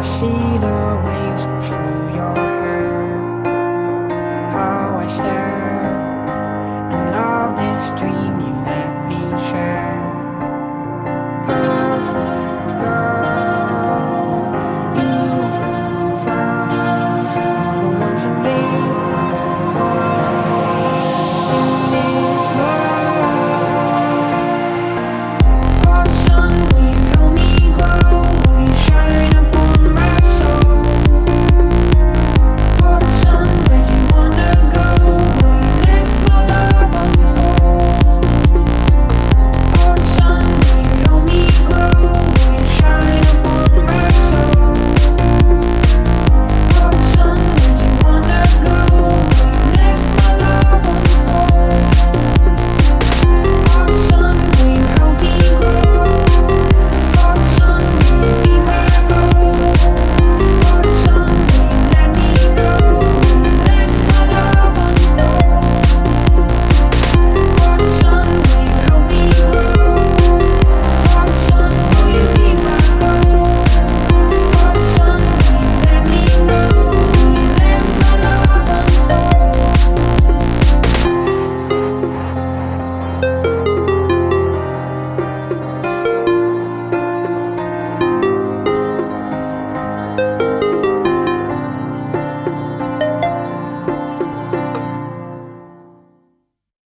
I see the waves through your